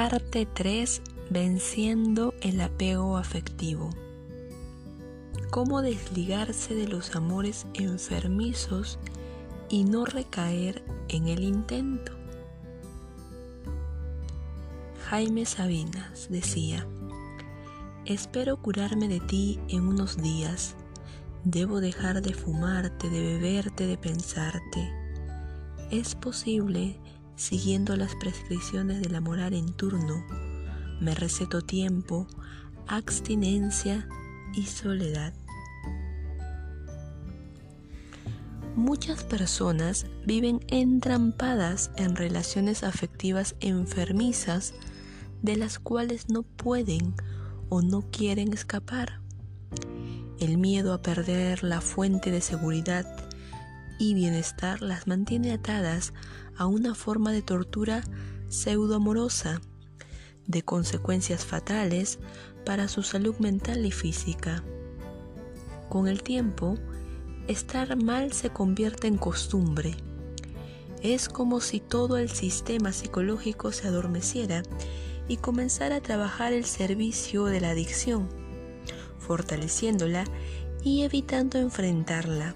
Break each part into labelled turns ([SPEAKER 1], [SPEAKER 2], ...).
[SPEAKER 1] Parte 3. Venciendo el apego afectivo. Cómo desligarse de los amores enfermizos y no recaer en el intento. Jaime Sabinas decía, espero curarme de ti en unos días. Debo dejar de fumarte, de beberte, de pensarte. Es posible siguiendo las prescripciones de la moral en turno. Me receto tiempo, abstinencia y soledad. Muchas personas viven entrampadas en relaciones afectivas enfermizas de las cuales no pueden o no quieren escapar. El miedo a perder la fuente de seguridad y bienestar las mantiene atadas a una forma de tortura pseudoamorosa, de consecuencias fatales para su salud mental y física. Con el tiempo, estar mal se convierte en costumbre. Es como si todo el sistema psicológico se adormeciera y comenzara a trabajar el servicio de la adicción, fortaleciéndola y evitando enfrentarla,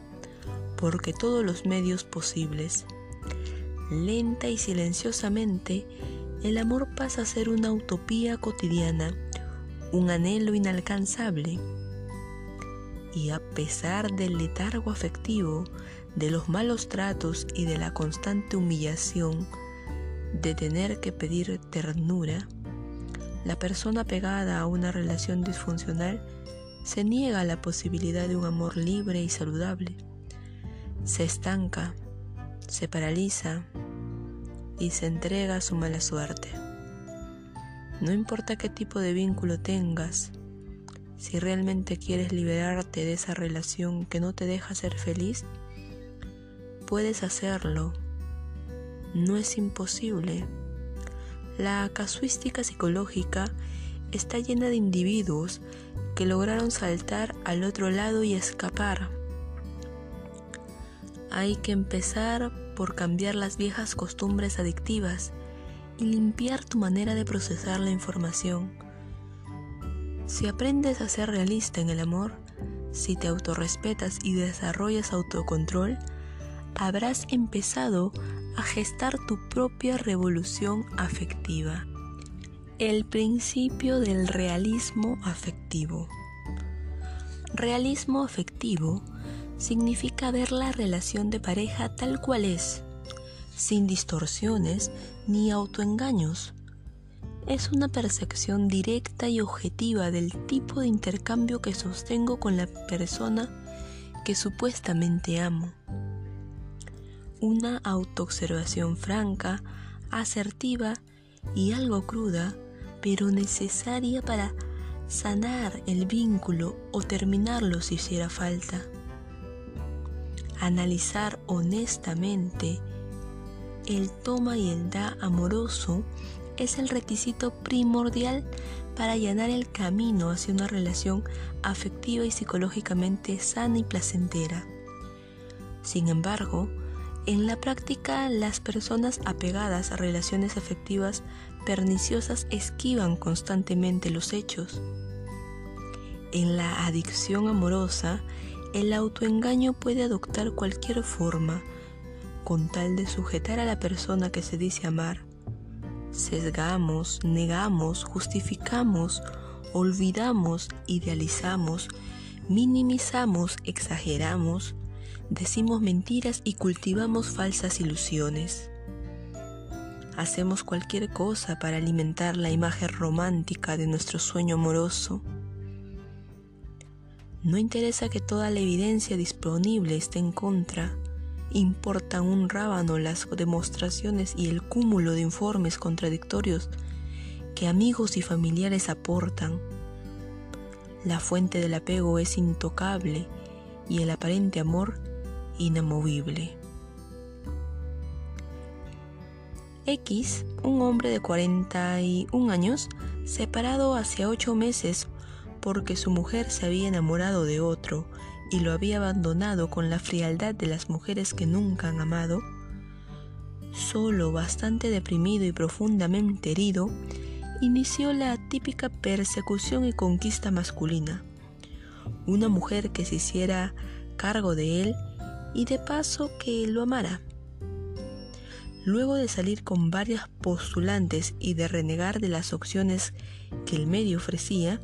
[SPEAKER 1] porque todos los medios posibles lenta y silenciosamente, el amor pasa a ser una utopía cotidiana, un anhelo inalcanzable. Y a pesar del letargo afectivo, de los malos tratos y de la constante humillación de tener que pedir ternura, la persona pegada a una relación disfuncional se niega a la posibilidad de un amor libre y saludable. Se estanca, se paraliza, y se entrega a su mala suerte. No importa qué tipo de vínculo tengas, si realmente quieres liberarte de esa relación que no te deja ser feliz, puedes hacerlo. No es imposible. La casuística psicológica está llena de individuos que lograron saltar al otro lado y escapar. Hay que empezar por cambiar las viejas costumbres adictivas y limpiar tu manera de procesar la información. Si aprendes a ser realista en el amor, si te autorrespetas y desarrollas autocontrol, habrás empezado a gestar tu propia revolución afectiva. El principio del realismo afectivo. Realismo afectivo significa ver la relación de pareja tal cual es, sin distorsiones ni autoengaños. Es una percepción directa y objetiva del tipo de intercambio que sostengo con la persona que supuestamente amo. Una autoobservación franca, asertiva y algo cruda, pero necesaria para sanar el vínculo o terminarlo si hiciera falta analizar honestamente el toma y el da amoroso es el requisito primordial para allanar el camino hacia una relación afectiva y psicológicamente sana y placentera. Sin embargo, en la práctica las personas apegadas a relaciones afectivas perniciosas esquivan constantemente los hechos. En la adicción amorosa, el autoengaño puede adoptar cualquier forma con tal de sujetar a la persona que se dice amar. Sesgamos, negamos, justificamos, olvidamos, idealizamos, minimizamos, exageramos, decimos mentiras y cultivamos falsas ilusiones. Hacemos cualquier cosa para alimentar la imagen romántica de nuestro sueño amoroso no interesa que toda la evidencia disponible esté en contra. Importan un rábano las demostraciones y el cúmulo de informes contradictorios que amigos y familiares aportan. La fuente del apego es intocable y el aparente amor inamovible. X, un hombre de 41 años, separado hace 8 meses porque su mujer se había enamorado de otro y lo había abandonado con la frialdad de las mujeres que nunca han amado, solo bastante deprimido y profundamente herido, inició la típica persecución y conquista masculina. Una mujer que se hiciera cargo de él y de paso que lo amara. Luego de salir con varias postulantes y de renegar de las opciones que el medio ofrecía,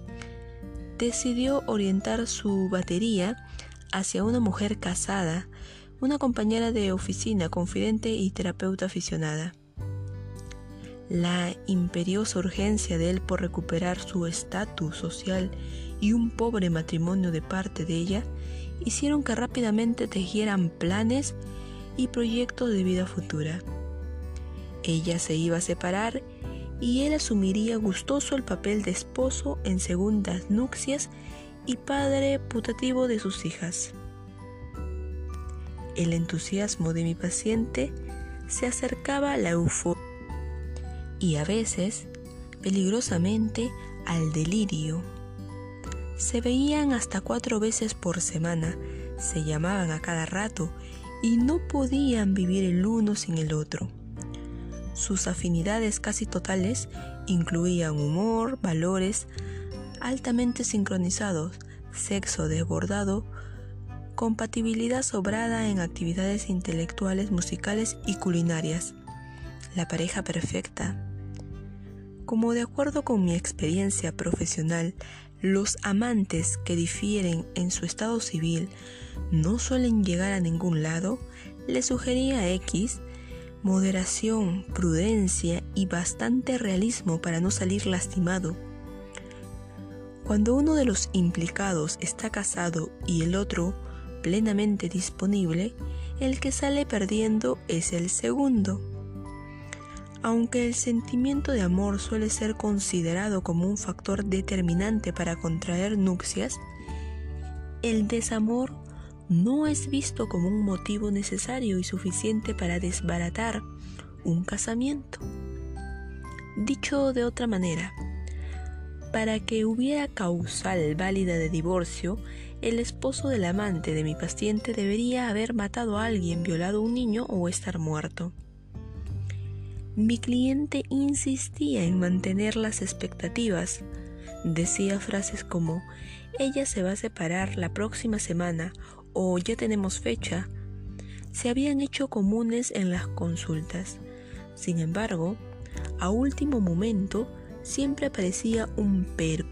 [SPEAKER 1] decidió orientar su batería hacia una mujer casada, una compañera de oficina, confidente y terapeuta aficionada. La imperiosa urgencia de él por recuperar su estatus social y un pobre matrimonio de parte de ella hicieron que rápidamente tejieran planes y proyectos de vida futura. Ella se iba a separar y él asumiría gustoso el papel de esposo en segundas nupcias y padre putativo de sus hijas. El entusiasmo de mi paciente se acercaba a la euforia y a veces, peligrosamente, al delirio. Se veían hasta cuatro veces por semana, se llamaban a cada rato y no podían vivir el uno sin el otro. Sus afinidades casi totales incluían humor, valores altamente sincronizados, sexo desbordado, compatibilidad sobrada en actividades intelectuales, musicales y culinarias. La pareja perfecta. Como de acuerdo con mi experiencia profesional, los amantes que difieren en su estado civil no suelen llegar a ningún lado, le sugería a X moderación, prudencia y bastante realismo para no salir lastimado. Cuando uno de los implicados está casado y el otro plenamente disponible, el que sale perdiendo es el segundo. Aunque el sentimiento de amor suele ser considerado como un factor determinante para contraer nupcias, el desamor no es visto como un motivo necesario y suficiente para desbaratar un casamiento. Dicho de otra manera, para que hubiera causal válida de divorcio, el esposo del amante de mi paciente debería haber matado a alguien, violado a un niño o estar muerto. Mi cliente insistía en mantener las expectativas. Decía frases como, ella se va a separar la próxima semana o ya tenemos fecha, se habían hecho comunes en las consultas. Sin embargo, a último momento siempre aparecía un pero.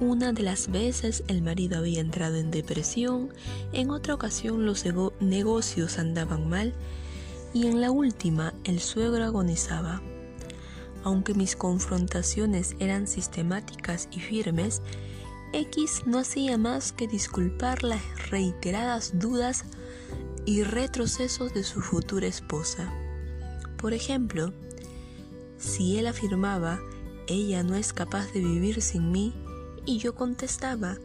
[SPEAKER 1] Una de las veces el marido había entrado en depresión, en otra ocasión los negocios andaban mal y en la última el suegro agonizaba. Aunque mis confrontaciones eran sistemáticas y firmes, X no hacía más que disculpar las reiteradas dudas y retrocesos de su futura esposa. Por ejemplo, si él afirmaba, ella no es capaz de vivir sin mí, y yo contestaba,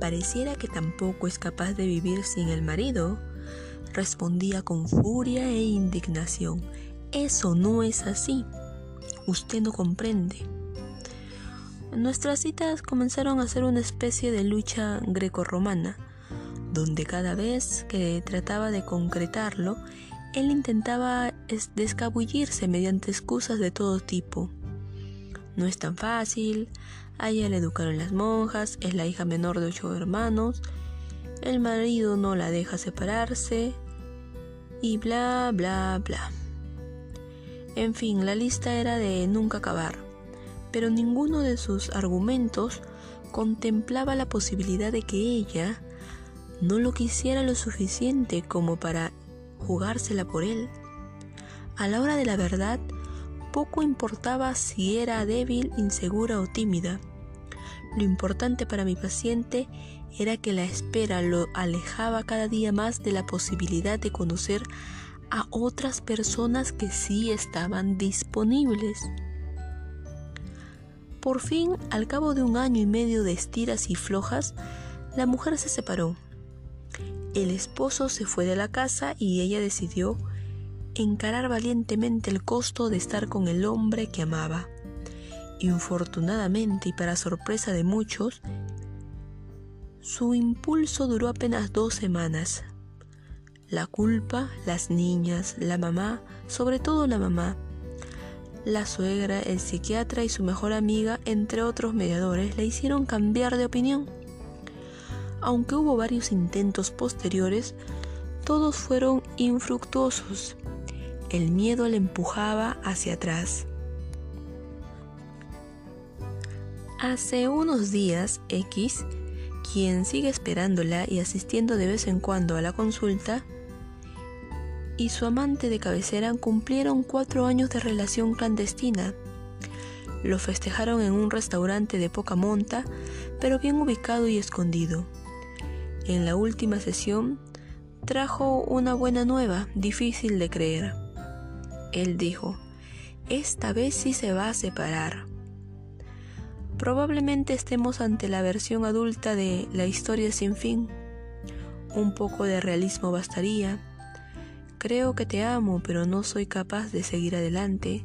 [SPEAKER 1] pareciera que tampoco es capaz de vivir sin el marido, respondía con furia e indignación, eso no es así. Usted no comprende. Nuestras citas comenzaron a ser una especie de lucha grecorromana, donde cada vez que trataba de concretarlo, él intentaba descabullirse mediante excusas de todo tipo. No es tan fácil, a ella le educaron las monjas, es la hija menor de ocho hermanos, el marido no la deja separarse, y bla, bla, bla. En fin, la lista era de nunca acabar, pero ninguno de sus argumentos contemplaba la posibilidad de que ella no lo quisiera lo suficiente como para jugársela por él. A la hora de la verdad, poco importaba si era débil, insegura o tímida. Lo importante para mi paciente era que la espera lo alejaba cada día más de la posibilidad de conocer a otras personas que sí estaban disponibles. Por fin, al cabo de un año y medio de estiras y flojas, la mujer se separó. El esposo se fue de la casa y ella decidió encarar valientemente el costo de estar con el hombre que amaba. Infortunadamente y para sorpresa de muchos, su impulso duró apenas dos semanas. La culpa, las niñas, la mamá, sobre todo la mamá, La suegra, el psiquiatra y su mejor amiga, entre otros mediadores, le hicieron cambiar de opinión. Aunque hubo varios intentos posteriores, todos fueron infructuosos. El miedo le empujaba hacia atrás. Hace unos días, X, quien sigue esperándola y asistiendo de vez en cuando a la consulta, y su amante de cabecera cumplieron cuatro años de relación clandestina. Lo festejaron en un restaurante de poca monta, pero bien ubicado y escondido. En la última sesión, trajo una buena nueva, difícil de creer. Él dijo, esta vez sí se va a separar. Probablemente estemos ante la versión adulta de La historia sin fin. Un poco de realismo bastaría Creo que te amo, pero no soy capaz de seguir adelante.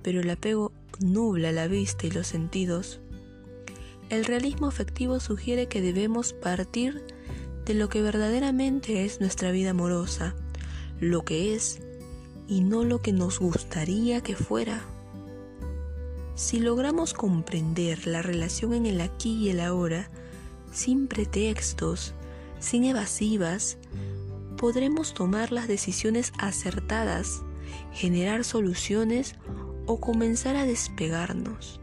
[SPEAKER 1] Pero el apego nubla la vista y los sentidos. El realismo afectivo sugiere que debemos partir de lo que verdaderamente es nuestra vida amorosa, lo que es y no lo que nos gustaría que fuera. Si logramos comprender la relación en el aquí y el ahora, sin pretextos, sin evasivas, podremos tomar las decisiones acertadas, generar soluciones o comenzar a despegarnos.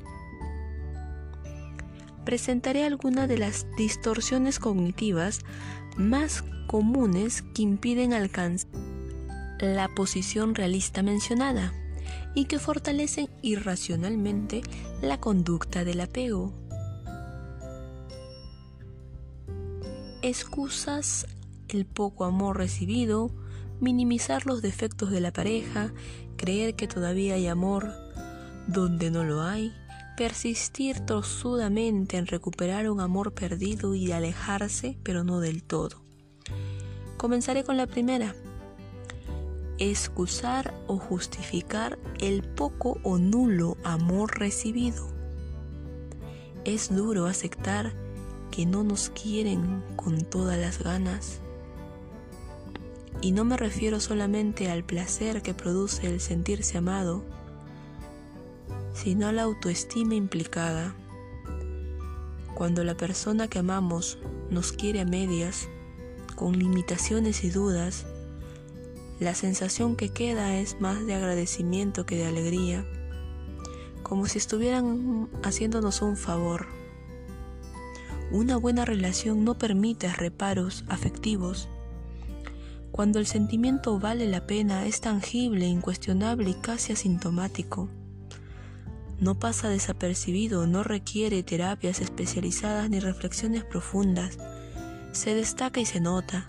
[SPEAKER 1] Presentaré algunas de las distorsiones cognitivas más comunes que impiden alcanzar la posición realista mencionada y que fortalecen irracionalmente la conducta del apego. Excusas el poco amor recibido, minimizar los defectos de la pareja, creer que todavía hay amor donde no lo hay, persistir tosudamente en recuperar un amor perdido y alejarse, pero no del todo. Comenzaré con la primera. Excusar o justificar el poco o nulo amor recibido. Es duro aceptar que no nos quieren con todas las ganas y no me refiero solamente al placer que produce el sentirse amado, sino a la autoestima implicada. Cuando la persona que amamos nos quiere a medias, con limitaciones y dudas, la sensación que queda es más de agradecimiento que de alegría, como si estuvieran haciéndonos un favor. Una buena relación no permite reparos afectivos, cuando el sentimiento vale la pena, es tangible, incuestionable y casi asintomático. No pasa desapercibido, no requiere terapias especializadas ni reflexiones profundas. Se destaca y se nota.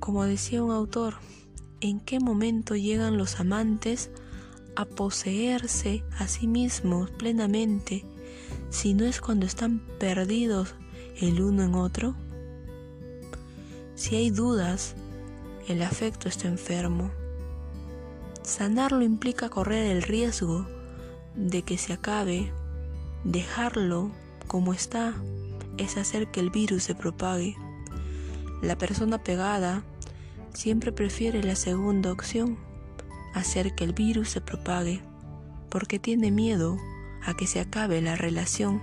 [SPEAKER 1] Como decía un autor, ¿en qué momento llegan los amantes a poseerse a sí mismos plenamente si no es cuando están perdidos el uno en otro? Si hay dudas, el afecto está enfermo. Sanarlo implica correr el riesgo de que se acabe. Dejarlo como está es hacer que el virus se propague. La persona pegada siempre prefiere la segunda opción, hacer que el virus se propague, porque tiene miedo a que se acabe la relación.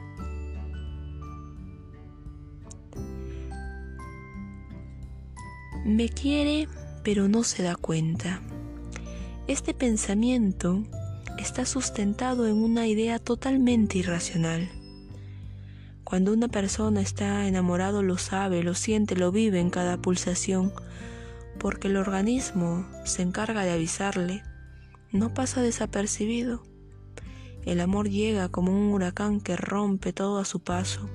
[SPEAKER 1] Me quiere, pero no se da cuenta. Este pensamiento está sustentado en una idea totalmente irracional. Cuando una persona está enamorado lo sabe, lo siente, lo vive en cada pulsación, porque el organismo se encarga de avisarle. No pasa desapercibido. El amor llega como un huracán que rompe todo a su paso.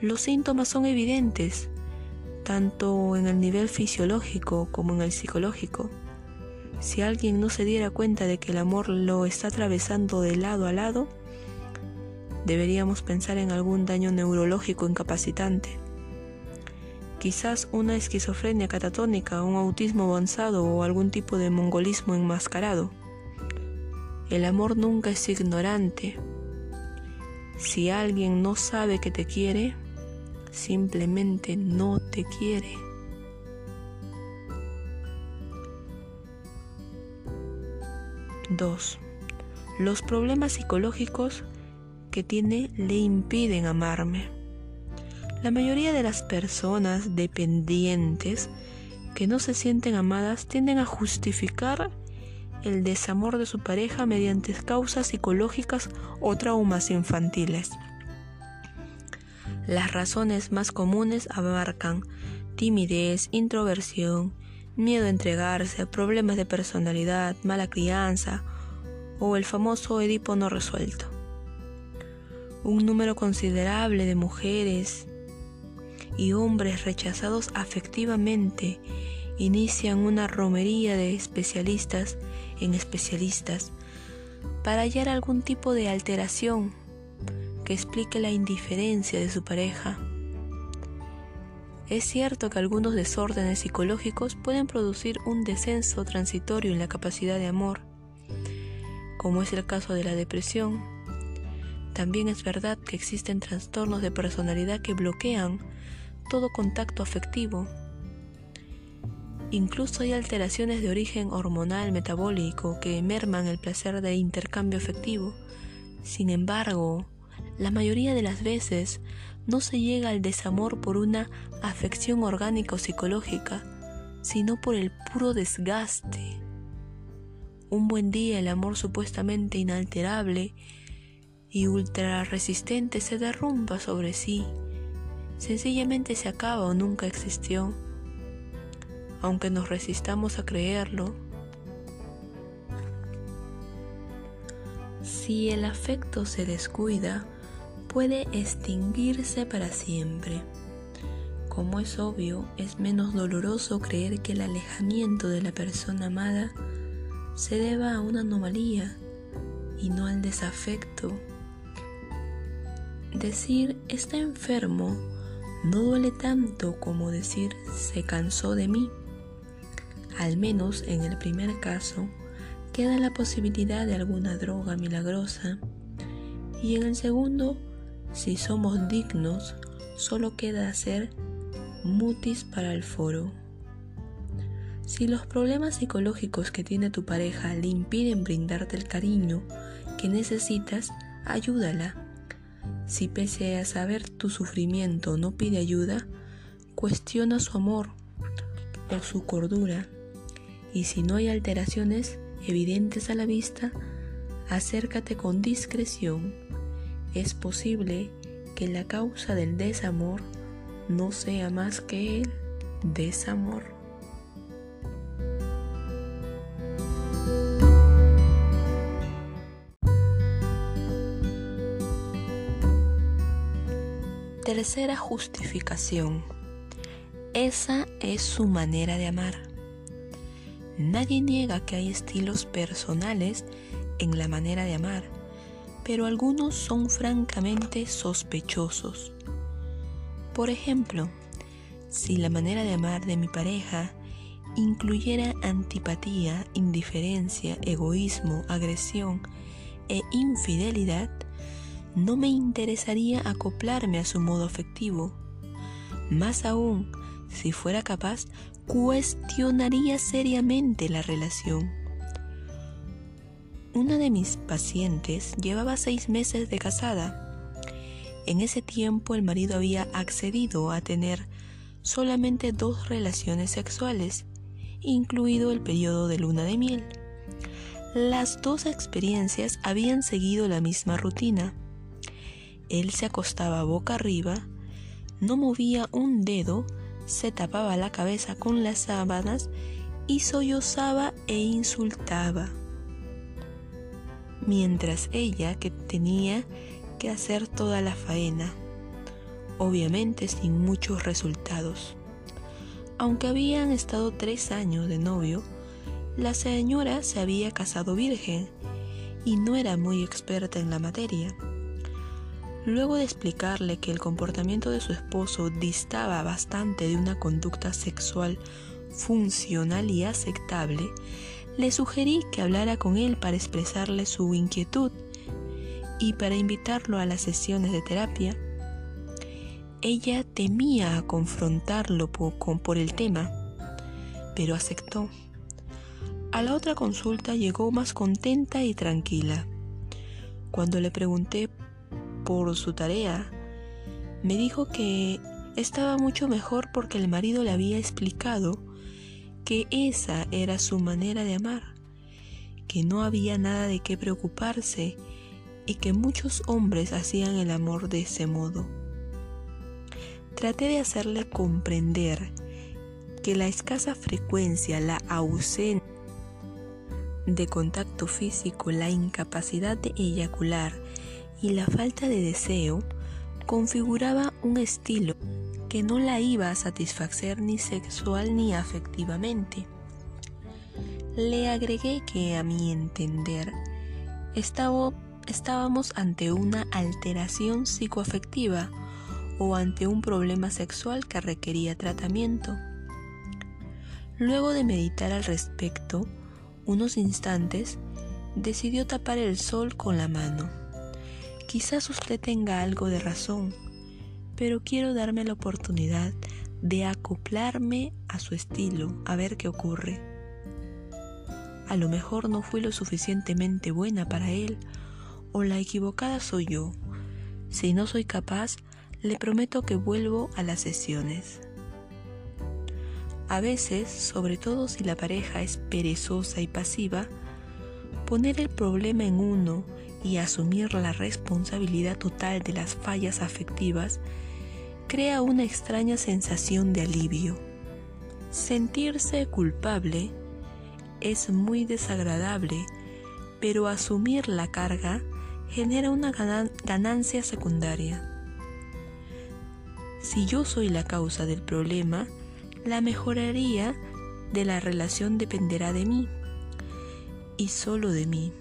[SPEAKER 1] Los síntomas son evidentes, tanto en el nivel fisiológico como en el psicológico. Si alguien no se diera cuenta de que el amor lo está atravesando de lado a lado, deberíamos pensar en algún daño neurológico incapacitante. Quizás una esquizofrenia catatónica, un autismo avanzado o algún tipo de mongolismo enmascarado. El amor nunca es ignorante. Si alguien no sabe que te quiere, simplemente no te quiere. 2. Los problemas psicológicos que tiene le impiden amarme. La mayoría de las personas dependientes que no se sienten amadas tienden a justificar el desamor de su pareja mediante causas psicológicas o traumas infantiles. Las razones más comunes abarcan timidez, introversión, miedo a entregarse, problemas de personalidad, mala crianza o el famoso Edipo no resuelto. Un número considerable de mujeres y hombres rechazados afectivamente inician una romería de especialistas en especialistas para hallar algún tipo de alteración que explique la indiferencia de su pareja. Es cierto que algunos desórdenes psicológicos pueden producir un descenso transitorio en la capacidad de amor, como es el caso de la depresión. También es verdad que existen trastornos de personalidad que bloquean todo contacto afectivo. Incluso hay alteraciones de origen hormonal metabólico que merman el placer de intercambio afectivo. Sin embargo, la mayoría de las veces no se llega al desamor por una afección orgánica o psicológica, sino por el puro desgaste. Un buen día el amor supuestamente inalterable y ultra resistente se derrumba sobre sí sencillamente se acaba o nunca existió, aunque nos resistamos a creerlo. Si el afecto se descuida, puede extinguirse para siempre. Como es obvio, es menos doloroso creer que el alejamiento de la persona amada se deba a una anomalía y no al desafecto. Decir está enfermo no duele tanto como decir se cansó de mí. Al menos en el primer caso, queda la posibilidad de alguna droga milagrosa. Y en el segundo, si somos dignos, solo queda hacer mutis para el foro. Si los problemas psicológicos que tiene tu pareja le impiden brindarte el cariño que necesitas, ayúdala si pese a saber tu sufrimiento no pide ayuda, cuestiona su amor o su cordura. Y si no hay alteraciones evidentes a la vista, acércate con discreción. Es posible que la causa del desamor no sea más que el desamor. Tercera justificación. Esa es su manera de amar. Nadie niega que hay estilos personales en la manera de amar, pero algunos son francamente sospechosos. Por ejemplo, si la manera de amar de mi pareja incluyera antipatía, indiferencia, egoísmo, agresión e infidelidad, no me interesaría acoplarme a su modo afectivo. Más aún, si fuera capaz, cuestionaría seriamente la relación. Una de mis pacientes llevaba seis meses de casada. En ese tiempo el marido había accedido a tener solamente dos relaciones sexuales, incluido el periodo de luna de miel. Las dos experiencias habían seguido la misma rutina. Él se acostaba boca arriba, no movía un dedo, se tapaba la cabeza con las sábanas y sollozaba e insultaba. Mientras ella que tenía que hacer toda la faena, obviamente sin muchos resultados. Aunque habían estado tres años de novio, la señora se había casado virgen y no era muy experta en la materia. Luego de explicarle que el comportamiento de su esposo distaba bastante de una conducta sexual funcional y aceptable, le sugerí que hablara con él para expresarle su inquietud y para invitarlo a las sesiones de terapia. Ella temía a confrontarlo por, por el tema, pero aceptó. A la otra consulta llegó más contenta y tranquila. Cuando le pregunté por su tarea, me dijo que estaba mucho mejor porque el marido le había explicado que esa era su manera de amar, que no había nada de qué preocuparse y que muchos hombres hacían el amor de ese modo. Traté de hacerle comprender que la escasa frecuencia, la ausencia de contacto físico, la incapacidad de eyacular y la falta de deseo configuraba un estilo que no la iba a satisfacer ni sexual ni afectivamente. Le agregué que a mi entender estábamos ante una alteración psicoafectiva o ante un problema sexual que requería tratamiento. Luego de meditar al respecto unos instantes, decidió tapar el sol con la mano. Quizás usted tenga algo de razón, pero quiero darme la oportunidad de acoplarme a su estilo, a ver qué ocurre. A lo mejor no fui lo suficientemente buena para él, o la equivocada soy yo. Si no soy capaz, le prometo que vuelvo a las sesiones. A veces, sobre todo si la pareja es perezosa y pasiva, poner el problema en uno y asumir la responsabilidad total de las fallas afectivas crea una extraña sensación de alivio. Sentirse culpable es muy desagradable, pero asumir la carga genera una ganancia secundaria. Si yo soy la causa del problema, la mejoraría de la relación dependerá de mí y solo de mí.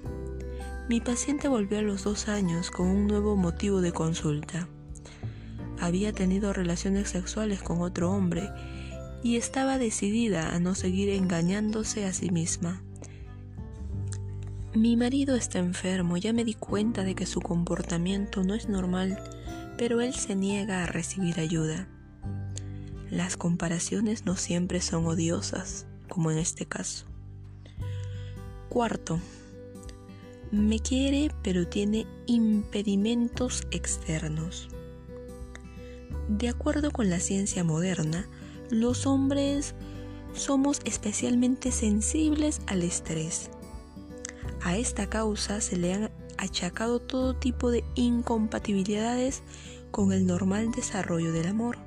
[SPEAKER 1] Mi paciente volvió a los dos años con un nuevo motivo de consulta. Había tenido relaciones sexuales con otro hombre y estaba decidida a no seguir engañándose a sí misma. Mi marido está enfermo, ya me di cuenta de que su comportamiento no es normal pero él se niega a recibir ayuda. Las comparaciones no siempre son odiosas, como en este caso. Cuarto, me quiere pero tiene impedimentos externos. De acuerdo con la ciencia moderna, los hombres somos especialmente sensibles al estrés. A esta causa se le han achacado todo tipo de incompatibilidades con el normal desarrollo del amor,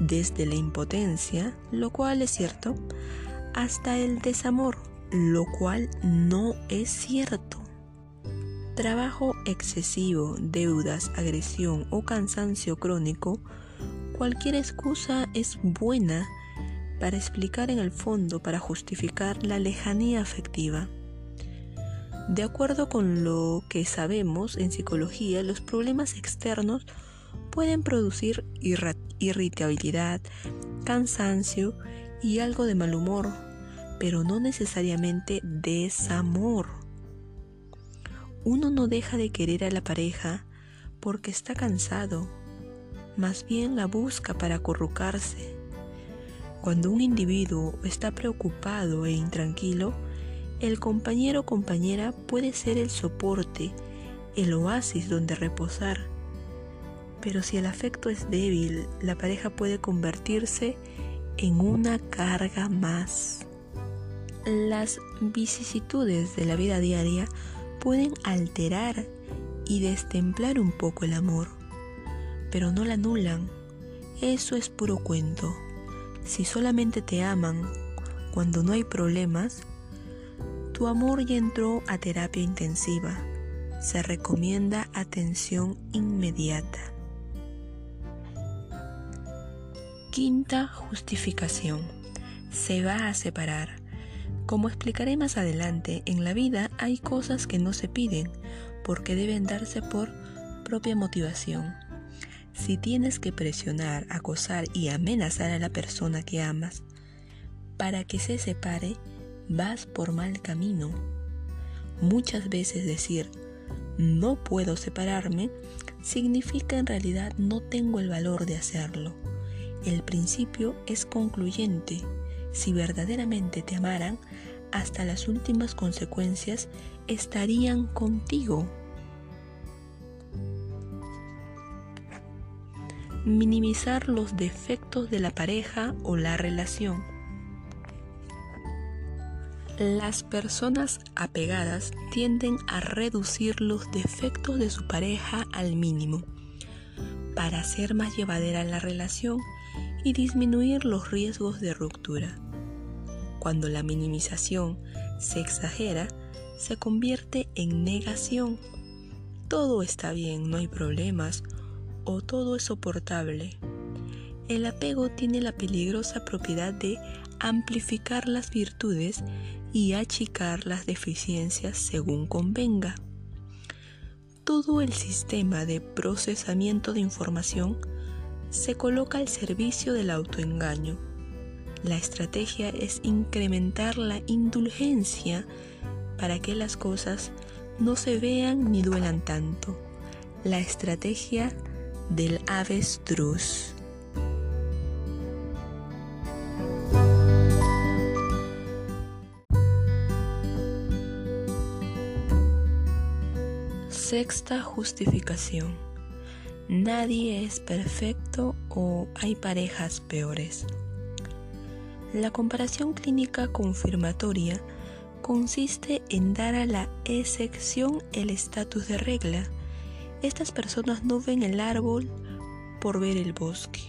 [SPEAKER 1] desde la impotencia, lo cual es cierto, hasta el desamor, lo cual no es cierto. Trabajo excesivo, deudas, agresión o cansancio crónico, cualquier excusa es buena para explicar en el fondo, para justificar la lejanía afectiva. De acuerdo con lo que sabemos en psicología, los problemas externos pueden producir irritabilidad, cansancio y algo de mal humor, pero no necesariamente desamor. Uno no deja de querer a la pareja porque está cansado, más bien la busca para acurrucarse. Cuando un individuo está preocupado e intranquilo, el compañero o compañera puede ser el soporte, el oasis donde reposar. Pero si el afecto es débil, la pareja puede convertirse en una carga más. Las vicisitudes de la vida diaria pueden alterar y destemplar un poco el amor, pero no la anulan. Eso es puro cuento. Si solamente te aman cuando no hay problemas, tu amor ya entró a terapia intensiva. Se recomienda atención inmediata. Quinta justificación. Se va a separar. Como explicaré más adelante, en la vida hay cosas que no se piden porque deben darse por propia motivación. Si tienes que presionar, acosar y amenazar a la persona que amas para que se separe, vas por mal camino. Muchas veces decir no puedo separarme significa en realidad no tengo el valor de hacerlo. El principio es concluyente. Si verdaderamente te amaran, hasta las últimas consecuencias estarían contigo. Minimizar los defectos de la pareja o la relación. Las personas apegadas tienden a reducir los defectos de su pareja al mínimo para hacer más llevadera la relación y disminuir los riesgos de ruptura. Cuando la minimización se exagera, se convierte en negación. Todo está bien, no hay problemas o todo es soportable. El apego tiene la peligrosa propiedad de amplificar las virtudes y achicar las deficiencias según convenga. Todo el sistema de procesamiento de información se coloca al servicio del autoengaño. La estrategia es incrementar la indulgencia para que las cosas no se vean ni duelan tanto. La estrategia del avestruz. Sexta justificación. Nadie es perfecto o hay parejas peores. La comparación clínica confirmatoria consiste en dar a la excepción el estatus de regla. Estas personas no ven el árbol por ver el bosque.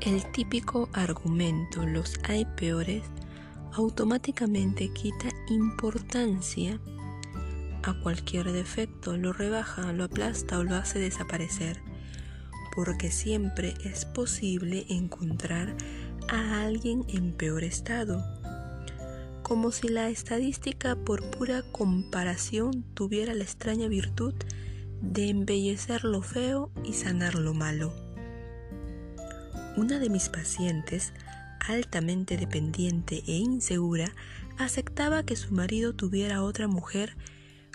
[SPEAKER 1] El típico argumento los hay peores automáticamente quita importancia a cualquier defecto, lo rebaja, lo aplasta o lo hace desaparecer, porque siempre es posible encontrar a alguien en peor estado, como si la estadística por pura comparación tuviera la extraña virtud de embellecer lo feo y sanar lo malo. Una de mis pacientes altamente dependiente e insegura, aceptaba que su marido tuviera otra mujer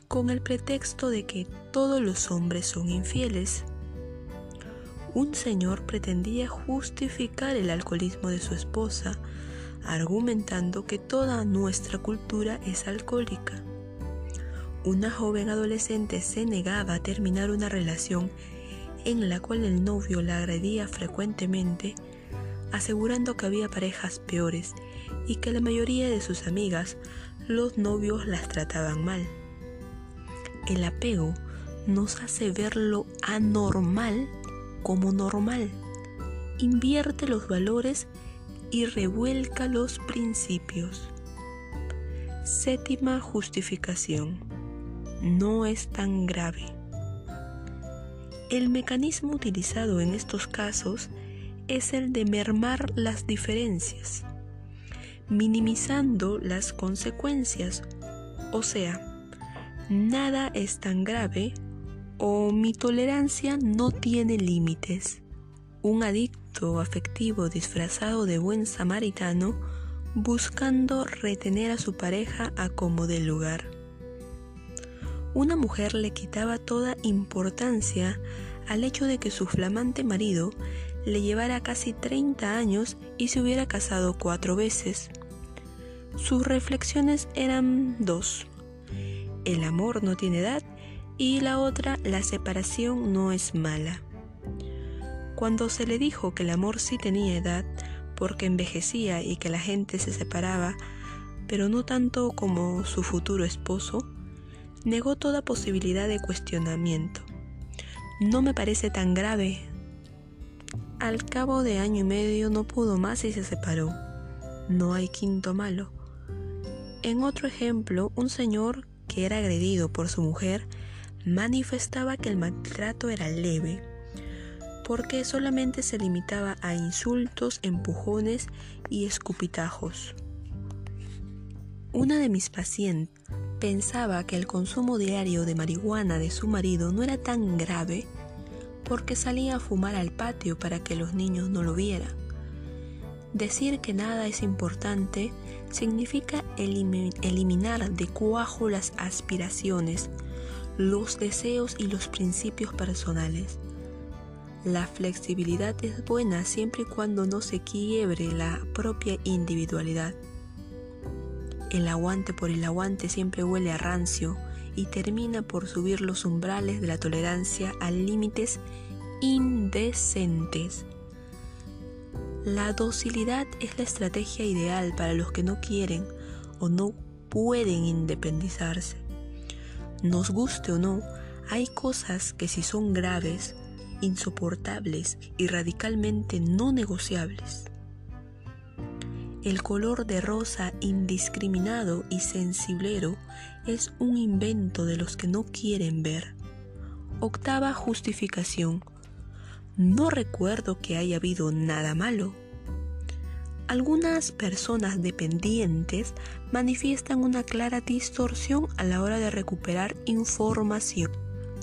[SPEAKER 1] con el pretexto de que todos los hombres son infieles. Un señor pretendía justificar el alcoholismo de su esposa, argumentando que toda nuestra cultura es alcohólica. Una joven adolescente se negaba a terminar una relación en la cual el novio la agredía frecuentemente asegurando que había parejas peores y que la mayoría de sus amigas, los novios las trataban mal. El apego nos hace ver lo anormal como normal, invierte los valores y revuelca los principios. Séptima justificación. No es tan grave. El mecanismo utilizado en estos casos es el de mermar las diferencias, minimizando las consecuencias, o sea, nada es tan grave o mi tolerancia no tiene límites. Un adicto afectivo disfrazado de buen samaritano buscando retener a su pareja a como del lugar. Una mujer le quitaba toda importancia al hecho de que su flamante marido le llevara casi 30 años y se hubiera casado cuatro veces. Sus reflexiones eran dos. El amor no tiene edad y la otra, la separación no es mala. Cuando se le dijo que el amor sí tenía edad porque envejecía y que la gente se separaba, pero no tanto como su futuro esposo, negó toda posibilidad de cuestionamiento. No me parece tan grave, al cabo de año y medio no pudo más y se separó. No hay quinto malo. En otro ejemplo, un señor que era agredido por su mujer manifestaba que el maltrato era leve, porque solamente se limitaba a insultos, empujones y escupitajos. Una de mis pacientes pensaba que el consumo diario de marihuana de su marido no era tan grave porque salía a fumar al patio para que los niños no lo vieran. Decir que nada es importante significa eliminar de cuajo las aspiraciones, los deseos y los principios personales. La flexibilidad es buena siempre y cuando no se quiebre la propia individualidad. El aguante por el aguante siempre huele a rancio y termina por subir los umbrales de la tolerancia a límites indecentes. La docilidad es la estrategia ideal para los que no quieren o no pueden independizarse. Nos guste o no, hay cosas que si son graves, insoportables y radicalmente no negociables. El color de rosa indiscriminado y sensiblero es un invento de los que no quieren ver. Octava justificación. No recuerdo que haya habido nada malo. Algunas personas dependientes manifiestan una clara distorsión a la hora de recuperar información.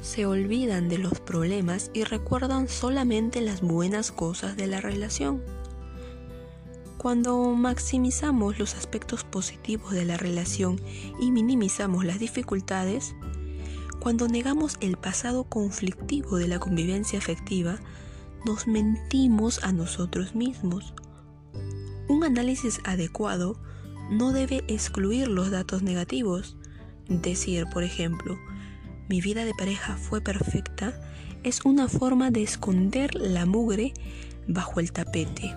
[SPEAKER 1] Se olvidan de los problemas y recuerdan solamente las buenas cosas de la relación. Cuando maximizamos los aspectos positivos de la relación y minimizamos las dificultades, cuando negamos el pasado conflictivo de la convivencia afectiva, nos mentimos a nosotros mismos. Un análisis adecuado no debe excluir los datos negativos. Decir, por ejemplo, mi vida de pareja fue perfecta es una forma de esconder la mugre bajo el tapete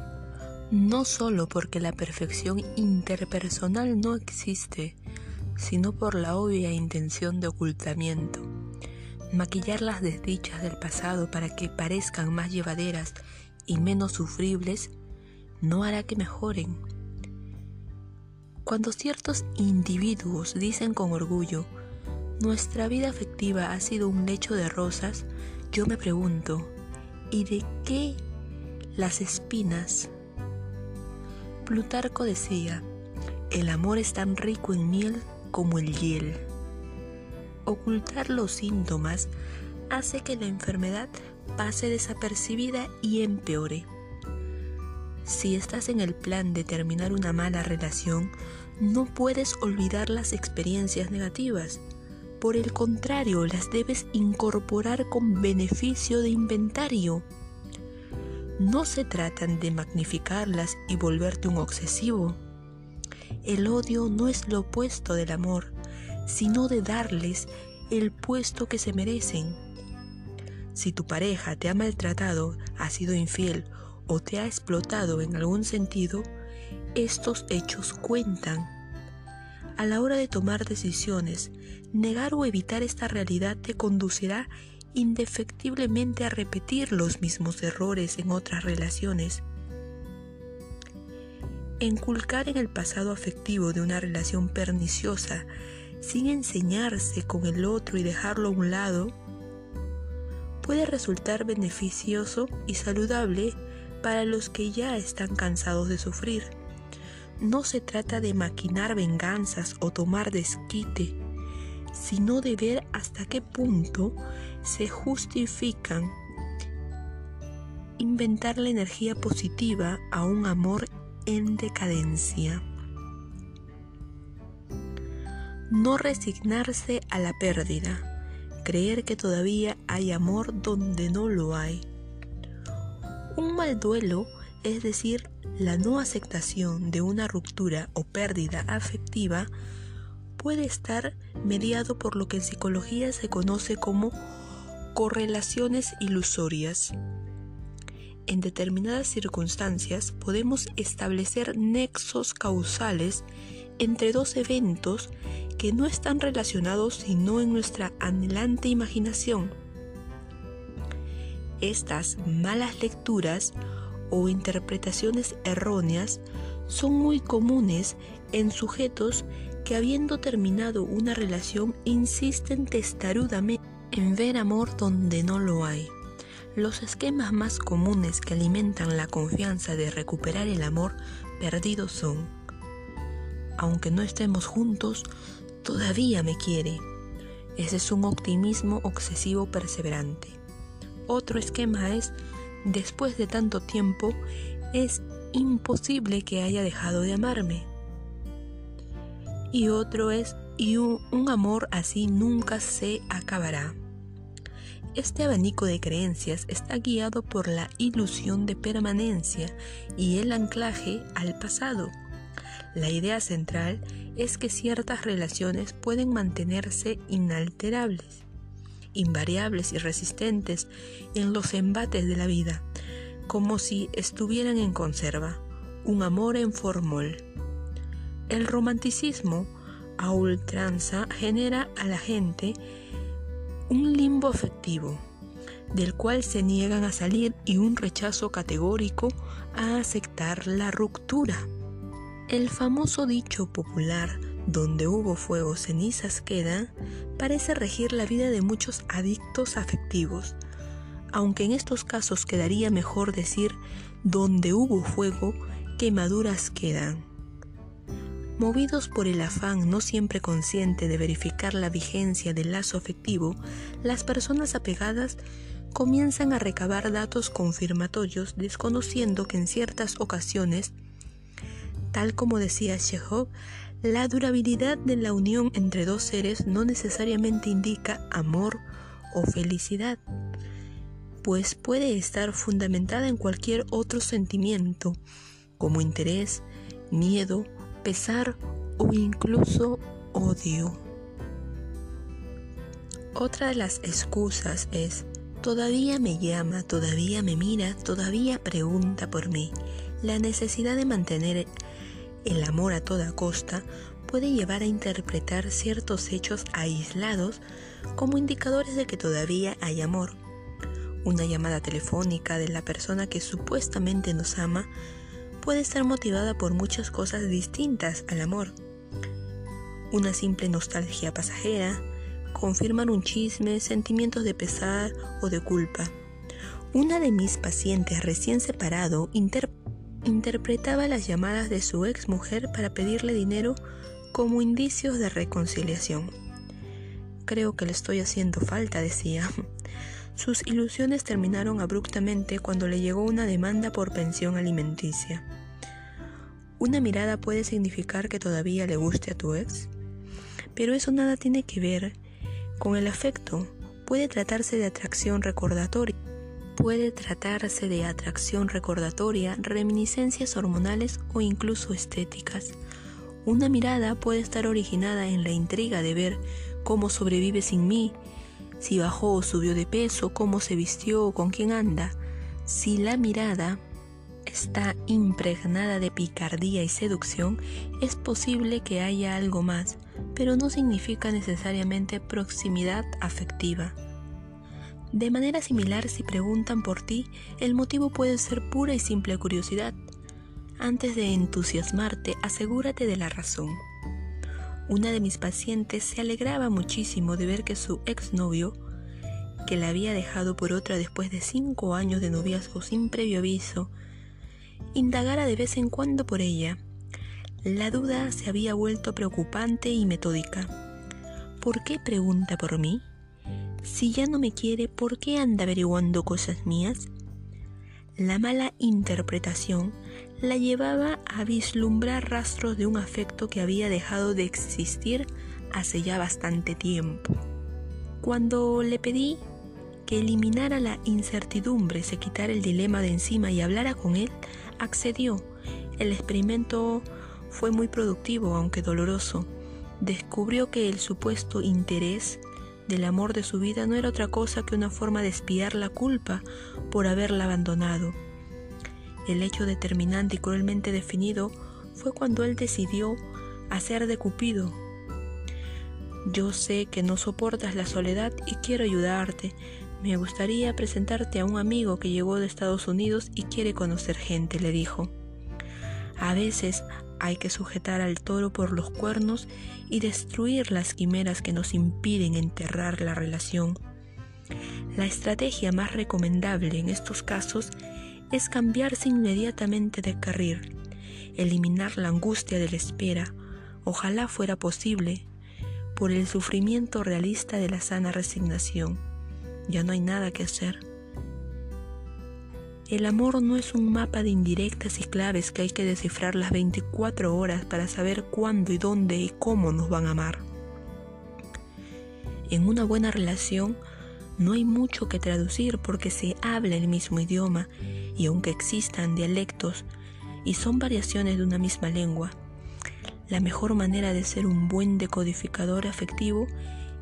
[SPEAKER 1] no solo porque la perfección interpersonal no existe, sino por la obvia intención de ocultamiento. Maquillar las desdichas del pasado para que parezcan más llevaderas y menos sufribles no hará que mejoren. Cuando ciertos individuos dicen con orgullo, nuestra vida afectiva ha sido un lecho de rosas, yo me pregunto, ¿y de qué las espinas Plutarco decía, el amor es tan rico en miel como el hiel. Ocultar los síntomas hace que la enfermedad pase desapercibida y empeore. Si estás en el plan de terminar una mala relación, no puedes olvidar las experiencias negativas. Por el contrario, las debes incorporar con beneficio de inventario no se tratan de magnificarlas y volverte un obsesivo. El odio no es lo opuesto del amor, sino de darles el puesto que se merecen. Si tu pareja te ha maltratado, ha sido infiel o te ha explotado en algún sentido, estos hechos cuentan. A la hora de tomar decisiones, negar o evitar esta realidad te conducirá indefectiblemente a repetir los mismos errores en otras relaciones. Enculcar en el pasado afectivo de una relación perniciosa sin enseñarse con el otro y dejarlo a un lado puede resultar beneficioso y saludable para los que ya están cansados de sufrir. No se trata de maquinar venganzas o tomar desquite, sino de ver hasta qué punto se justifican inventar la energía positiva a un amor en decadencia. No resignarse a la pérdida, creer que todavía hay amor donde no lo hay. Un mal duelo, es decir, la no aceptación de una ruptura o pérdida afectiva, puede estar mediado por lo que en psicología se conoce como correlaciones ilusorias. En determinadas circunstancias podemos establecer nexos causales entre dos eventos que no están relacionados sino en nuestra anhelante imaginación. Estas malas lecturas o interpretaciones erróneas son muy comunes en sujetos que habiendo terminado una relación insisten testarudamente en ver amor donde no lo hay. Los esquemas más comunes que alimentan la confianza de recuperar el amor perdido son, aunque no estemos juntos, todavía me quiere. Ese es un optimismo obsesivo perseverante. Otro esquema es, después de tanto tiempo, es imposible que haya dejado de amarme y otro es un, amor así nunca se acabará. Este abanico de creencias está guiado por la ilusión de permanencia y el anclaje al pasado. La idea central es que ciertas relaciones pueden mantenerse inalterables, invariables y resistentes en los embates de la vida, como si estuvieran en conserva, un amor en formol. El romanticismo a ultranza genera a la gente un limbo afectivo, del cual se niegan a salir y un rechazo categórico a aceptar la ruptura. El famoso dicho popular, donde hubo fuego cenizas queda, parece regir la vida de muchos adictos afectivos, aunque en estos casos quedaría mejor decir donde hubo fuego, quemaduras quedan. Movidos por el afán no siempre consciente de verificar la vigencia del lazo afectivo, las personas apegadas comienzan a recabar datos confirmatorios desconociendo que en ciertas ocasiones, tal como decía Chekhov, la durabilidad de la unión entre dos seres no necesariamente indica amor o felicidad, pues puede estar fundamentada en cualquier otro sentimiento, como interés, miedo, pesar o incluso odio. Otra de las excusas es, todavía me llama, todavía me mira, todavía pregunta por mí. La necesidad de mantener el amor a toda costa puede llevar a interpretar ciertos hechos aislados como indicadores de que todavía hay amor. Una llamada telefónica de la persona que supuestamente nos ama puede estar motivada por muchas cosas distintas al amor. Una simple nostalgia pasajera, confirmar un chisme, sentimientos de pesar o de culpa. Una de mis pacientes recién separado interpretaba las llamadas de su ex mujer para pedirle dinero como indicios de reconciliación. Creo que le estoy haciendo falta, decía. Sus ilusiones terminaron abruptamente cuando le llegó una demanda por pensión alimenticia. Una mirada puede significar que todavía le guste a tu ex, pero eso nada tiene que ver con el afecto. Puede tratarse de atracción recordatoria. Puede tratarse de atracción recordatoria, reminiscencias hormonales o incluso estéticas. Una mirada puede estar originada en la intriga de ver cómo sobrevive sin mí, si bajó o subió de peso, cómo se vistió o con quién anda. Si la mirada está impregnada de picardía y seducción, es posible que haya algo más, pero no significa necesariamente proximidad afectiva. De manera similar, si preguntan por ti, el motivo puede ser pura y simple curiosidad. Antes de entusiasmarte, asegúrate de la razón. Una de mis pacientes se alegraba muchísimo de ver que su exnovio, que la había dejado por otra después de cinco años de noviazgo sin previo aviso, indagara de vez en cuando por ella. La duda se había vuelto preocupante y metódica. ¿Por qué pregunta por mí? Si ya no me quiere, ¿por qué anda averiguando cosas mías? La mala interpretación la llevaba a vislumbrar rastros de un afecto que había dejado de existir hace ya bastante tiempo. Cuando le pedí que eliminara la incertidumbre, se quitara el dilema de encima y hablara con él, accedió. El experimento fue muy productivo, aunque doloroso. Descubrió que el supuesto interés del amor de su vida no era otra cosa que una forma de espiar la culpa por haberla abandonado. El hecho determinante y cruelmente definido fue cuando él decidió hacer de Cupido. Yo sé que no soportas la soledad y quiero ayudarte, me gustaría presentarte a un amigo que llegó de Estados Unidos y quiere conocer gente, le dijo. A veces hay que sujetar al toro por los cuernos y destruir las quimeras que nos impiden enterrar la relación. La estrategia más recomendable en estos casos es cambiarse inmediatamente de carril, eliminar la angustia de la espera, ojalá fuera posible, por el sufrimiento realista de la sana resignación ya no hay nada que hacer. El amor no es un mapa de indirectas y claves que hay que descifrar las 24 horas para saber cuándo y dónde y cómo nos van a amar. En una buena relación no hay mucho que traducir porque se habla el mismo idioma y aunque existan dialectos y son variaciones de una misma lengua, la mejor manera de ser un buen decodificador afectivo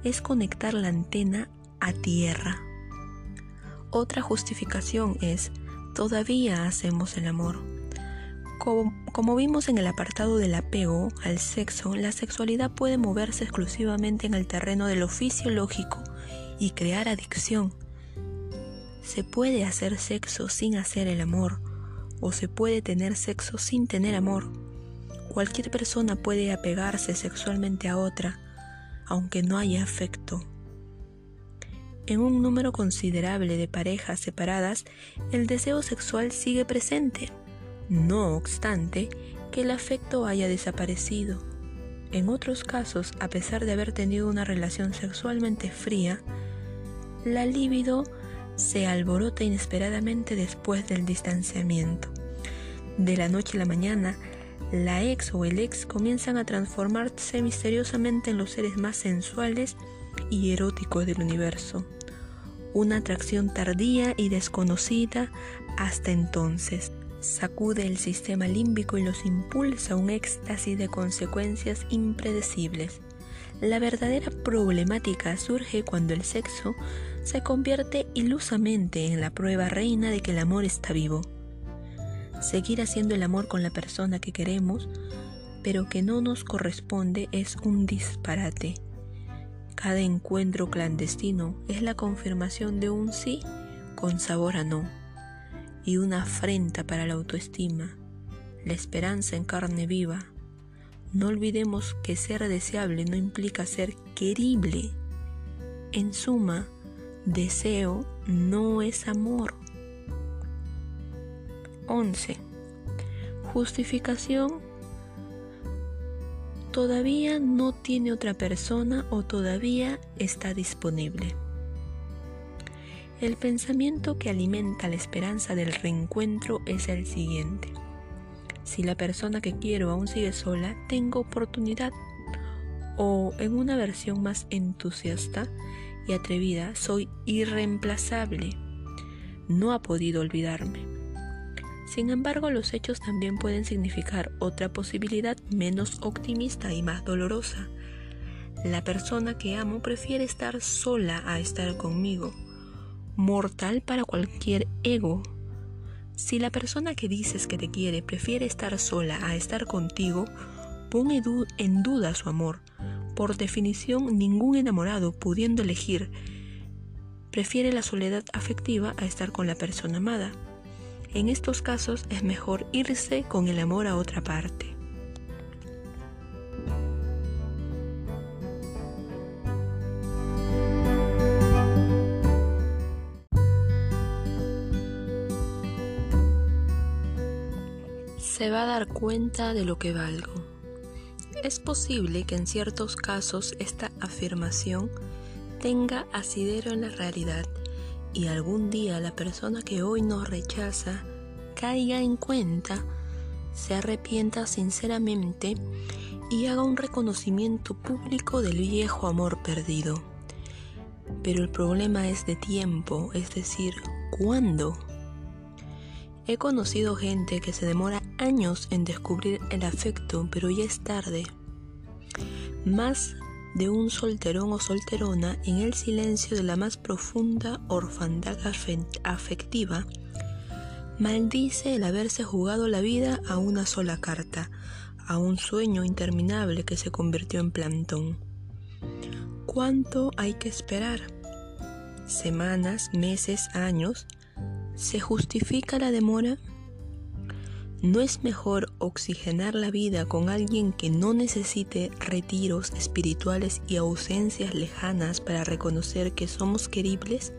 [SPEAKER 1] es conectar la antena a tierra. Otra justificación es, todavía hacemos el amor. Como, vimos en el apartado del apego al sexo, la sexualidad puede moverse exclusivamente en el terreno de lo fisiológico y crear adicción. Se puede hacer sexo sin hacer el amor, o se puede tener sexo sin tener amor. Cualquier persona puede apegarse sexualmente a otra, aunque no haya afecto. En un número considerable de parejas separadas, el deseo sexual sigue presente, no obstante que el afecto haya desaparecido. En otros casos, a pesar de haber tenido una relación sexualmente fría, la libido se alborota inesperadamente después del distanciamiento. De la noche a la mañana, la ex o el ex comienzan a transformarse misteriosamente en los seres más sensuales y eróticos del universo. Una atracción tardía y desconocida hasta entonces. Sacude el sistema límbico y los impulsa a un éxtasis de consecuencias impredecibles. La verdadera problemática surge cuando el sexo se convierte ilusamente en la prueba reina de que el amor está vivo. Seguir haciendo el amor con la persona que queremos, pero que no nos corresponde, es un disparate. Cada encuentro clandestino es la confirmación de un sí con sabor a no y una afrenta para la autoestima, la esperanza en carne viva. No olvidemos que ser deseable no implica ser querible. En suma, Deseo no es amor. 11. Justificación. Todavía no tiene otra persona o todavía está disponible. El pensamiento que alimenta la esperanza del reencuentro es el siguiente. Si la persona que quiero aún sigue sola, tengo oportunidad. O en una versión más entusiasta, y atrevida, soy irreemplazable. No ha podido olvidarme. Sin embargo, los hechos también pueden significar otra posibilidad menos optimista y más dolorosa. La persona que amo prefiere estar sola a estar conmigo. Mortal para cualquier ego. Si la persona que dices que te quiere prefiere estar sola a estar contigo, pone en duda su amor, por definición, ningún enamorado, pudiendo elegir, prefiere la soledad afectiva a estar con la persona amada. En estos casos es mejor irse con el amor a otra parte. Se va a dar cuenta de lo que valgo. Es posible que en ciertos casos esta afirmación tenga asidero en la realidad y algún día la persona que hoy nos rechaza caiga en cuenta, se arrepienta sinceramente y haga un reconocimiento público del viejo amor perdido. Pero el problema es de tiempo, es decir, ¿cuándo? He conocido gente que se demora años en descubrir el afecto, pero ya es tarde. Más de un solterón o solterona en el silencio de la más profunda orfandad afectiva, maldice el haberse jugado la vida a una sola carta, a un sueño interminable que se convirtió en plantón. ¿Cuánto hay que esperar? ¿Semanas, meses, años? ¿Se justifica la demora? ¿No es mejor oxigenar la vida con alguien que no necesite retiros espirituales y ausencias lejanas para reconocer que somos queribles?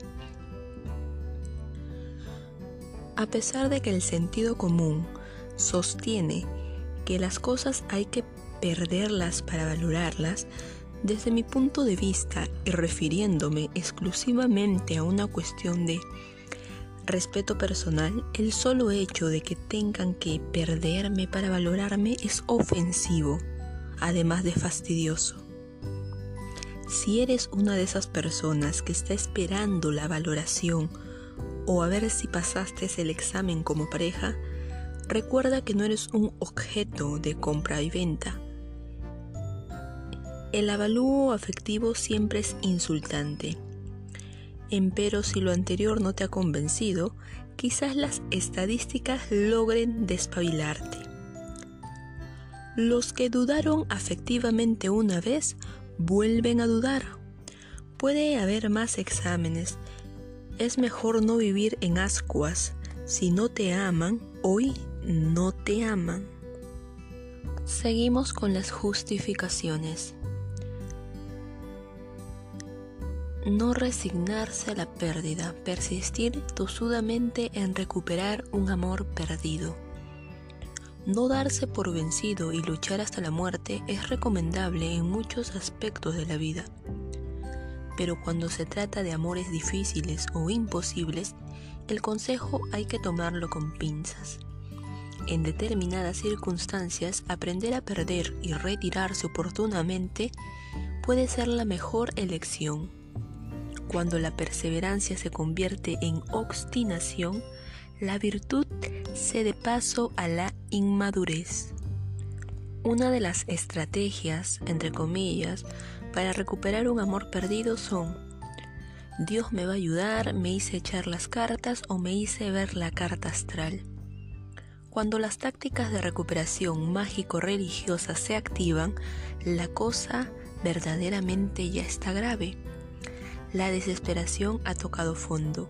[SPEAKER 1] A pesar de que el sentido común sostiene que las cosas hay que perderlas para valorarlas, desde mi punto de vista y refiriéndome exclusivamente a una cuestión de respeto personal, el solo hecho de que tengan que perderme para valorarme es ofensivo, además de fastidioso. Si eres una de esas personas que está esperando la valoración o a ver si pasaste el examen como pareja, recuerda que no eres un objeto de compra y venta. El avalúo afectivo siempre es insultante. Empero si lo anterior no te ha convencido, quizás las estadísticas logren despabilarte. Los que dudaron afectivamente una vez vuelven a dudar. Puede haber más exámenes. Es mejor no vivir en ascuas. Si no te aman, hoy no te aman. Seguimos con las justificaciones. No resignarse a la pérdida, persistir tosudamente en recuperar un amor perdido. No darse por vencido y luchar hasta la muerte es recomendable en muchos aspectos de la vida. Pero cuando se trata de amores difíciles o imposibles, el consejo hay que tomarlo con pinzas. En determinadas circunstancias, aprender a perder y retirarse oportunamente puede ser la mejor elección. Cuando la perseverancia se convierte en obstinación, la virtud cede paso a la inmadurez. Una de las estrategias, entre comillas, para recuperar un amor perdido son Dios me va a ayudar, me hice echar las cartas o me hice ver la carta astral. Cuando las tácticas de recuperación mágico-religiosas se activan, la cosa verdaderamente ya está grave. La desesperación ha tocado fondo.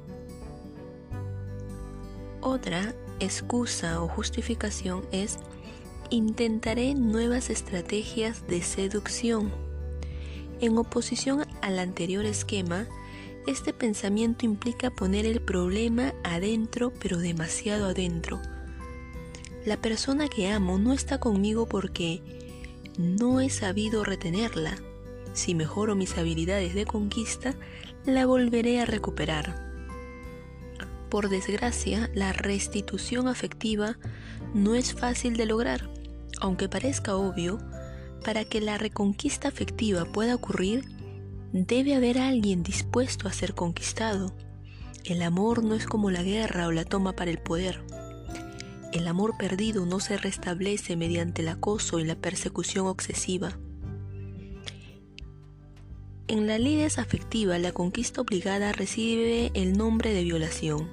[SPEAKER 1] Otra excusa o justificación es intentaré nuevas estrategias de seducción. En oposición al anterior esquema, este pensamiento implica poner el problema adentro, pero demasiado adentro. La persona que amo no está conmigo porque no he sabido retenerla. Si mejoro mis habilidades de conquista, la volveré a recuperar. Por desgracia, la restitución afectiva no es fácil de lograr, aunque parezca obvio, para que la reconquista afectiva pueda ocurrir, debe haber alguien dispuesto a ser conquistado. El amor no es como la guerra o la toma para el poder. El amor perdido no se restablece mediante el acoso y la persecución obsesiva. En la lides afectiva, la conquista obligada recibe el nombre de violación.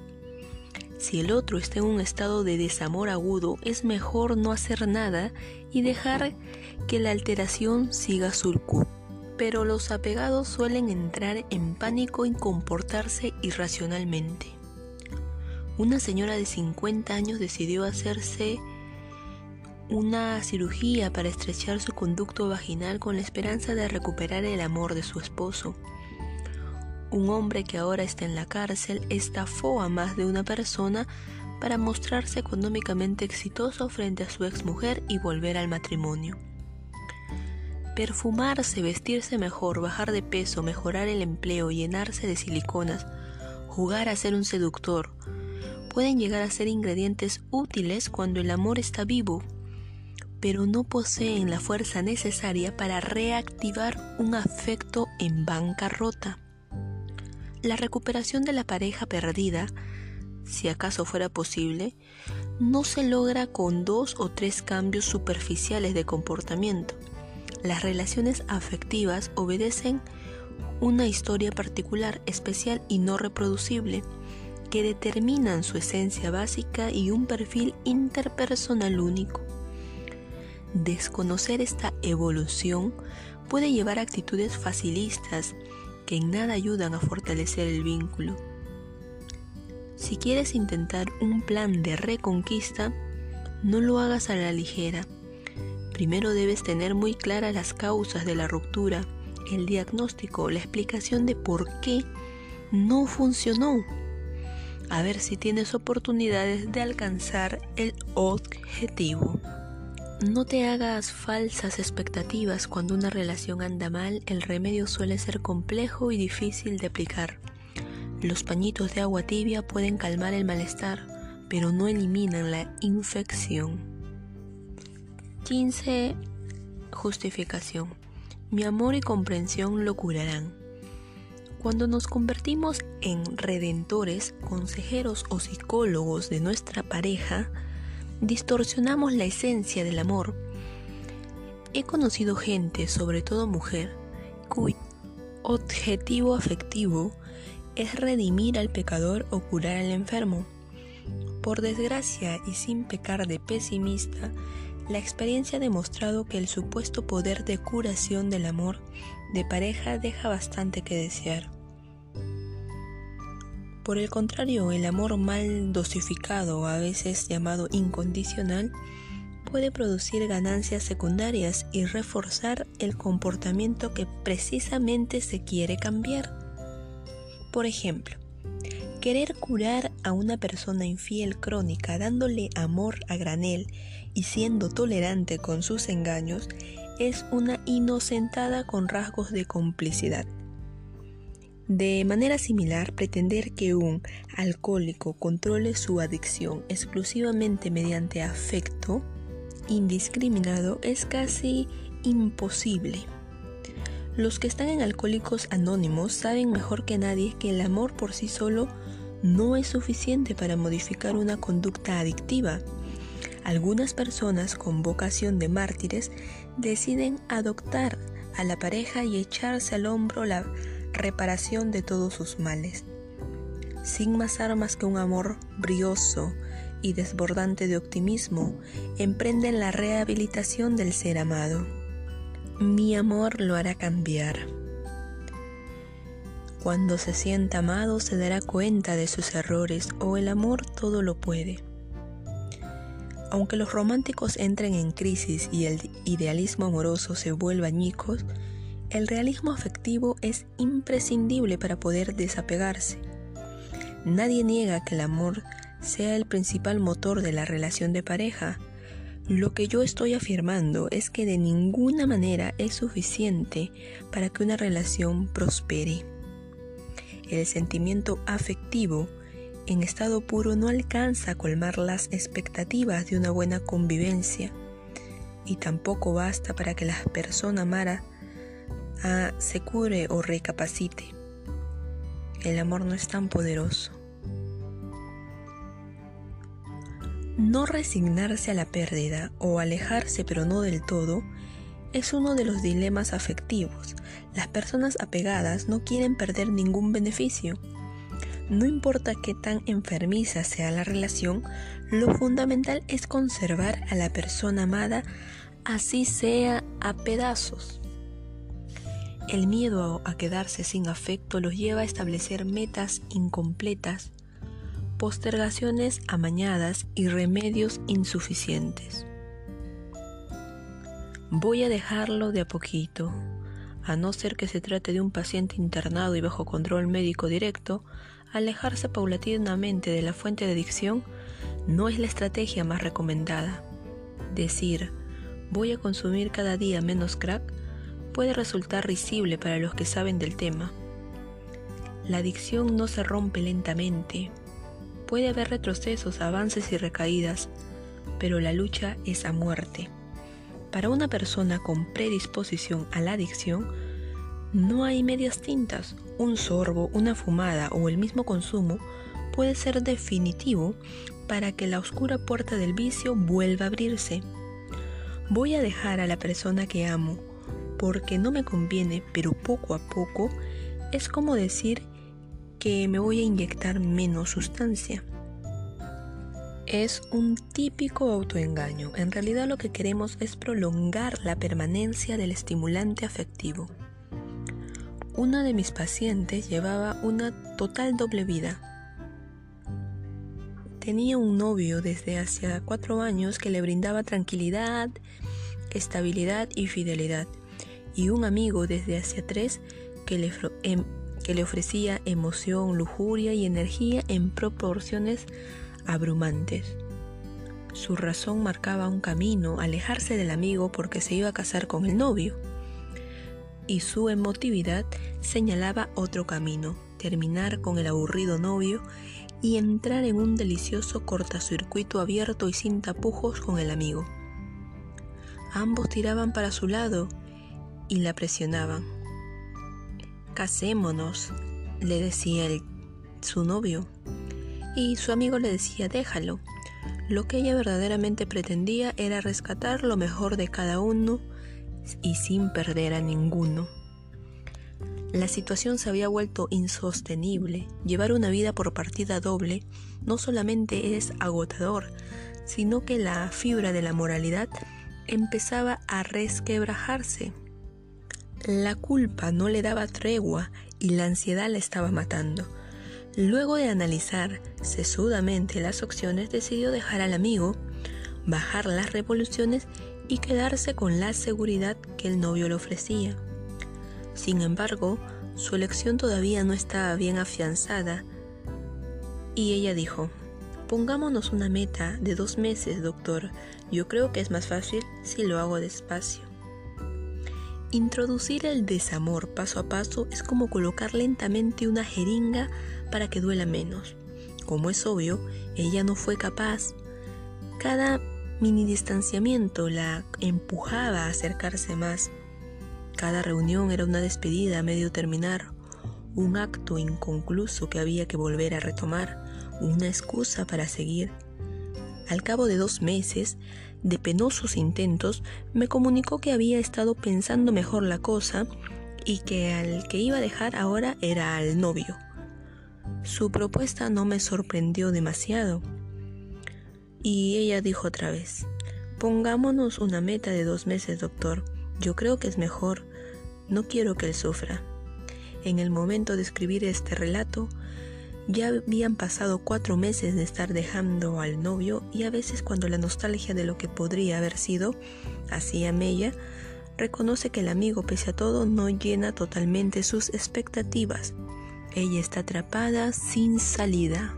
[SPEAKER 1] Si el otro está en un estado de desamor agudo, es mejor no hacer nada y dejar que la alteración siga su curso. Pero los apegados suelen entrar en pánico y comportarse irracionalmente. Una señora de 50 años decidió hacerse una cirugía para estrechar su conducto vaginal con la esperanza de recuperar el amor de su esposo. Un hombre que ahora está en la cárcel estafó a más de una persona para mostrarse económicamente exitoso frente a su exmujer y volver al matrimonio. Perfumarse, vestirse mejor, bajar de peso, mejorar el empleo, llenarse de siliconas, jugar a ser un seductor, pueden llegar a ser ingredientes útiles cuando el amor está vivo pero no poseen la fuerza necesaria para reactivar un afecto en bancarrota. La recuperación de la pareja perdida, si acaso fuera posible, no se logra con dos o tres cambios superficiales de comportamiento. Las relaciones afectivas obedecen una historia particular, especial y no reproducible, que determinan su esencia básica y un perfil interpersonal único. Desconocer esta evolución puede llevar a actitudes facilistas que en nada ayudan a fortalecer el vínculo. Si quieres intentar un plan de reconquista, no lo hagas a la ligera. Primero debes tener muy claras las causas de la ruptura, el diagnóstico, la explicación de por qué no funcionó. A ver si tienes oportunidades de alcanzar el objetivo. No te hagas falsas expectativas cuando una relación anda mal, el remedio suele ser complejo y difícil de aplicar. Los pañitos de agua tibia pueden calmar el malestar, pero no eliminan la infección. 15. Justificación. mi amor y comprensión lo curarán. Cuando nos convertimos en redentores, consejeros o psicólogos de nuestra pareja, distorsionamos la esencia del amor. He conocido gente, sobre todo mujer, cuyo objetivo afectivo es redimir al pecador o curar al enfermo. Por desgracia y sin pecar de pesimista, la experiencia ha demostrado que el supuesto poder de curación del amor de pareja deja bastante que desear. Por el contrario, el amor mal dosificado, a veces llamado incondicional, puede producir ganancias secundarias y reforzar el comportamiento que precisamente se quiere cambiar. Por ejemplo, querer curar a una persona infiel crónica dándole amor a granel y siendo tolerante con sus engaños es una inocentada con rasgos de complicidad. De manera similar, pretender que un alcohólico controle su adicción exclusivamente mediante afecto indiscriminado es casi imposible. Los que están en Alcohólicos Anónimos saben mejor que nadie que el amor por sí solo no es suficiente para modificar una conducta adictiva. Algunas personas con vocación de mártires deciden adoptar a la pareja y echarse al hombro la reparación de todos sus males. Sin más armas que un amor brioso y desbordante de optimismo, emprenden la rehabilitación del ser amado. Mi amor lo hará cambiar. Cuando se sienta amado se dará cuenta de sus errores o el amor todo lo puede. Aunque los románticos entren en crisis y el idealismo amoroso se vuelva añicos, el realismo afectivo es imprescindible para poder desapegarse. Nadie niega que el amor sea el principal motor de la relación de pareja. Lo que yo estoy afirmando es que de ninguna manera es suficiente para que una relación prospere. El sentimiento afectivo en estado puro no alcanza a colmar las expectativas de una buena convivencia y tampoco basta para que la persona amada se cure o recapacite. El amor no es tan poderoso. No resignarse a la pérdida o alejarse pero no del todo es uno de los dilemas afectivos. Las personas apegadas no quieren perder ningún beneficio. No importa qué tan enfermiza sea la relación, lo fundamental es conservar a la persona amada así sea a pedazos. El miedo a quedarse sin afecto los lleva a establecer metas incompletas, postergaciones amañadas y remedios insuficientes. Voy a dejarlo de a poquito, a no ser que se trate de un paciente internado y bajo control médico directo, alejarse paulatinamente de la fuente de adicción no es la estrategia más recomendada. Decir, voy a consumir cada día menos crack puede resultar risible para los que saben del tema. La adicción no se rompe lentamente. Puede haber retrocesos, avances y recaídas, pero la lucha es a muerte. Para una persona con predisposición a la adicción, no hay medias tintas. Un sorbo, una fumada o el mismo consumo puede ser definitivo para que la oscura puerta del vicio vuelva a abrirse. Voy a dejar a la persona que amo porque no me conviene, pero poco a poco, es como decir que me voy a inyectar menos sustancia. Es un típico autoengaño. En realidad lo que queremos es prolongar la permanencia del estimulante afectivo. Una de mis pacientes llevaba una total doble vida. Tenía un novio desde hace cuatro años que le brindaba tranquilidad, estabilidad y fidelidad y un amigo desde hacia tres que le, em, que le ofrecía emoción, lujuria y energía en proporciones abrumantes. Su razón marcaba un camino, alejarse del amigo porque se iba a casar con el novio. Y su emotividad señalaba otro camino, terminar con el aburrido novio y entrar en un delicioso cortacircuito abierto y sin tapujos con el amigo. Ambos tiraban para su lado y la presionaban. Casémonos, le decía su novio. Y su amigo le decía, déjalo. Lo que ella verdaderamente pretendía era rescatar lo mejor de cada uno y sin perder a ninguno. La situación se había vuelto insostenible. Llevar una vida por partida doble no solamente es agotador, sino que la fibra de la moralidad empezaba a resquebrajarse. La culpa no le daba tregua y la ansiedad la estaba matando. Luego de analizar sesudamente las opciones, decidió dejar al amigo, bajar las revoluciones y quedarse con la seguridad que el novio le ofrecía. Sin embargo, su elección todavía no estaba bien afianzada y ella dijo, pongámonos una meta de dos meses, doctor. Yo creo que es más fácil si lo hago despacio. Introducir el desamor paso a paso es como colocar lentamente una jeringa para que duela menos. Como es obvio, ella no fue capaz. Cada mini distanciamiento la empujaba a acercarse más. Cada reunión era una despedida a medio terminar, un acto inconcluso que había que volver a retomar, una excusa para seguir. Al cabo de dos meses de penosos intentos, me comunicó que había estado pensando mejor la cosa y que al que iba a dejar ahora era al novio. Su propuesta no me sorprendió demasiado. Y ella dijo otra vez, pongámonos una meta de dos meses, doctor. Yo creo que es mejor. No quiero que él sufra. En el momento de escribir este relato, ya habían pasado cuatro meses de estar dejando al novio y a veces cuando la nostalgia de lo que podría haber sido hacía mella, reconoce que el amigo pese a todo no llena totalmente sus expectativas. Ella está atrapada sin salida.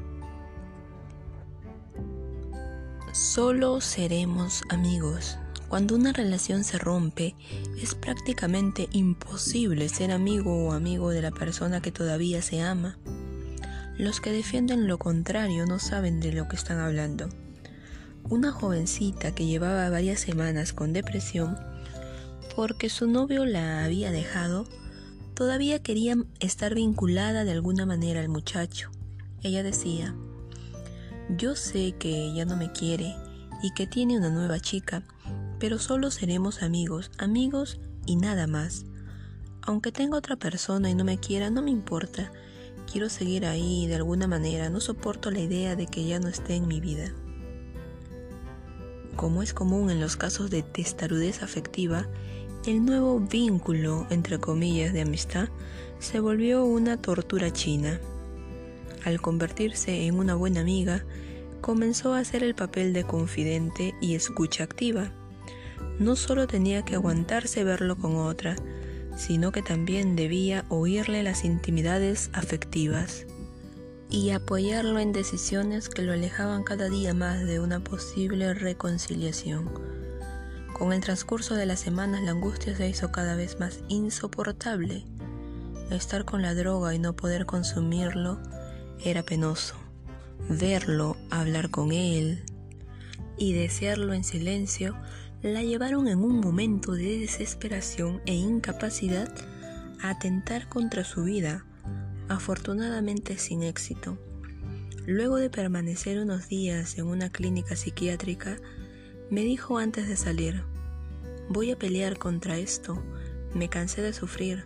[SPEAKER 1] Solo seremos amigos. Cuando una relación se rompe, es prácticamente imposible ser amigo o amigo de la persona que todavía se ama. Los que defienden lo contrario no saben de lo que están hablando. Una jovencita que llevaba varias semanas con depresión porque su novio la había dejado, todavía quería estar vinculada de alguna manera al muchacho. Ella decía, yo sé que ella no me quiere y que tiene una nueva chica, pero solo seremos amigos, amigos y nada más. Aunque tenga otra persona y no me quiera, no me importa. Quiero seguir ahí de alguna manera, no soporto la idea de que ya no esté en mi vida. Como es común en los casos de testarudez afectiva, el nuevo vínculo, entre comillas, de amistad se volvió una tortura china. Al convertirse en una buena amiga, comenzó a hacer el papel de confidente y escucha activa no solo tenía que aguantarse verlo con otra, sino que también debía oírle las intimidades afectivas y apoyarlo en decisiones que lo alejaban cada día más de una posible reconciliación. Con el transcurso de las semanas la angustia se hizo cada vez más insoportable. Estar con la droga y no poder consumirlo era penoso. Verlo, hablar con él y desearlo en silencio la llevaron en un momento de desesperación e incapacidad a atentar contra su vida, afortunadamente sin éxito. Luego de permanecer unos días en una clínica psiquiátrica, me dijo antes de salir, voy a pelear contra esto, me cansé de sufrir,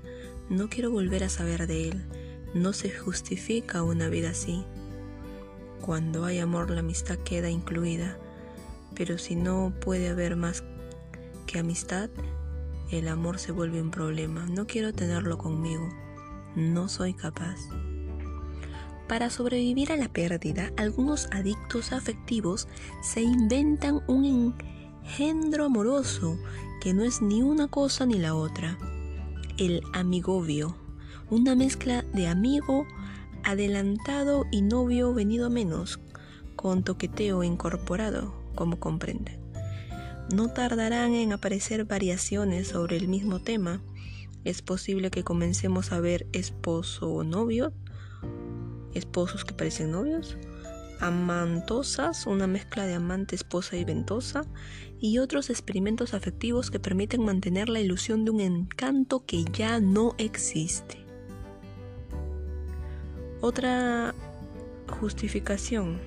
[SPEAKER 1] no quiero volver a saber de él, no se justifica una vida así. Cuando hay amor la amistad queda incluida, pero si no puede haber más que amistad, el amor se vuelve un problema. No quiero tenerlo conmigo. No soy capaz. Para sobrevivir a la pérdida, algunos adictos afectivos se inventan un engendro amoroso que no es ni una cosa ni la otra. El amigovio, una mezcla de amigo adelantado y novio venido menos, con toqueteo incorporado, como comprenden no tardarán en aparecer variaciones sobre el mismo tema. Es posible que comencemos a ver esposo o novio, esposos que parecen novios, amantosas, una mezcla de amante, esposa y ventosa, y otros experimentos afectivos que permiten mantener la ilusión de un encanto que ya no existe. Otra justificación,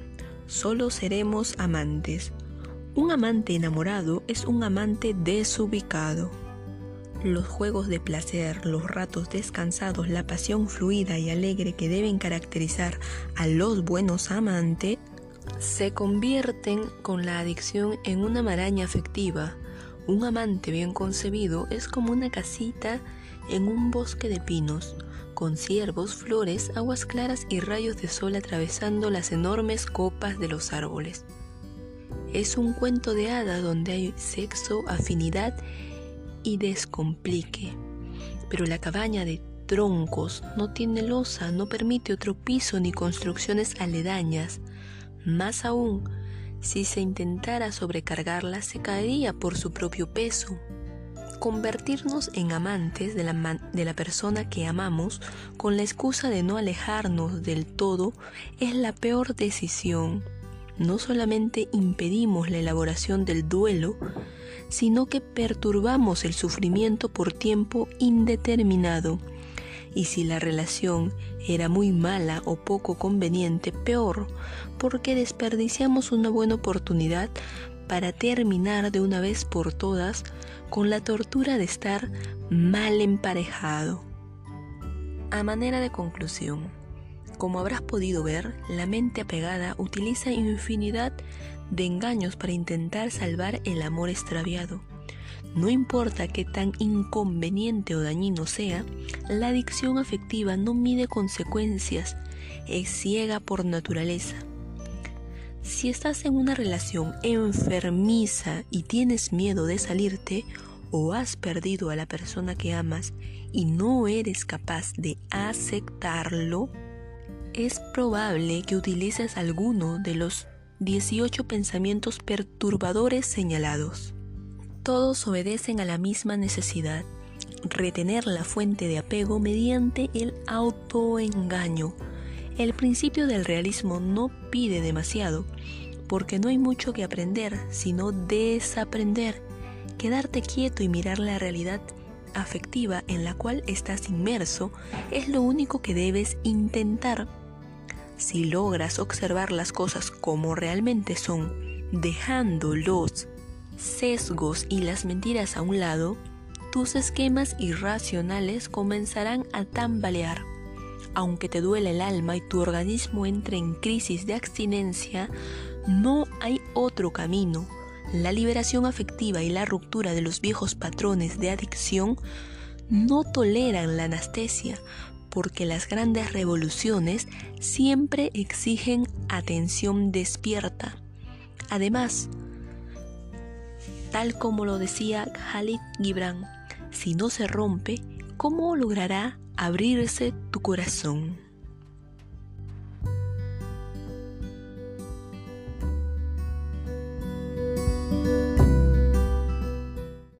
[SPEAKER 1] solo seremos amantes. Un amante enamorado es un amante desubicado. Los juegos de placer, los ratos descansados, la pasión fluida y alegre que deben caracterizar a los buenos amantes, se convierten con la adicción en una maraña afectiva. Un amante bien concebido es como una casita en un bosque de pinos, con ciervos, flores, aguas claras y rayos de sol atravesando las enormes copas de los árboles. Es un cuento de hada donde hay sexo, afinidad y descomplique. Pero la cabaña de troncos no tiene losa, no permite otro piso ni construcciones aledañas. Más aún, si se intentara sobrecargarla, se caería por su propio peso. Convertirnos en amantes de la, de la, persona que amamos con la excusa de no alejarnos del todo es la peor decisión. No solamente impedimos la elaboración del duelo, sino que perturbamos el sufrimiento por tiempo indeterminado. Y si la relación era muy mala o poco conveniente, peor, porque desperdiciamos una buena oportunidad para terminar de una vez por todas con la tortura de estar mal emparejado. A manera de conclusión, como habrás podido ver, la mente apegada utiliza infinidad de engaños para intentar salvar el amor extraviado. No importa qué tan inconveniente o dañino sea, la adicción afectiva no mide consecuencias, es ciega por naturaleza. Si estás en una relación enfermiza y tienes miedo de salirte, o has perdido a la persona que amas y no eres capaz de aceptarlo, es probable que utilices alguno de los 18 pensamientos perturbadores señalados. Todos obedecen a la misma necesidad, retener la fuente de apego mediante el autoengaño, el principio del realismo no pide demasiado, porque no hay mucho que aprender, sino desaprender, quedarte quieto y mirar la realidad afectiva en la cual estás inmerso es lo único que debes intentar. Si logras observar las cosas como realmente son, dejando los sesgos y las mentiras a un lado, tus esquemas irracionales comenzarán a tambalear aunque te duele el alma y tu organismo entre en crisis de abstinencia, no hay otro camino. La liberación afectiva y la ruptura de los viejos patrones de adicción no toleran la anestesia porque las grandes revoluciones siempre exigen atención despierta. Además, tal como lo decía Khalid Gibran, si no se rompe, ¿cómo logrará abrirse tu corazón.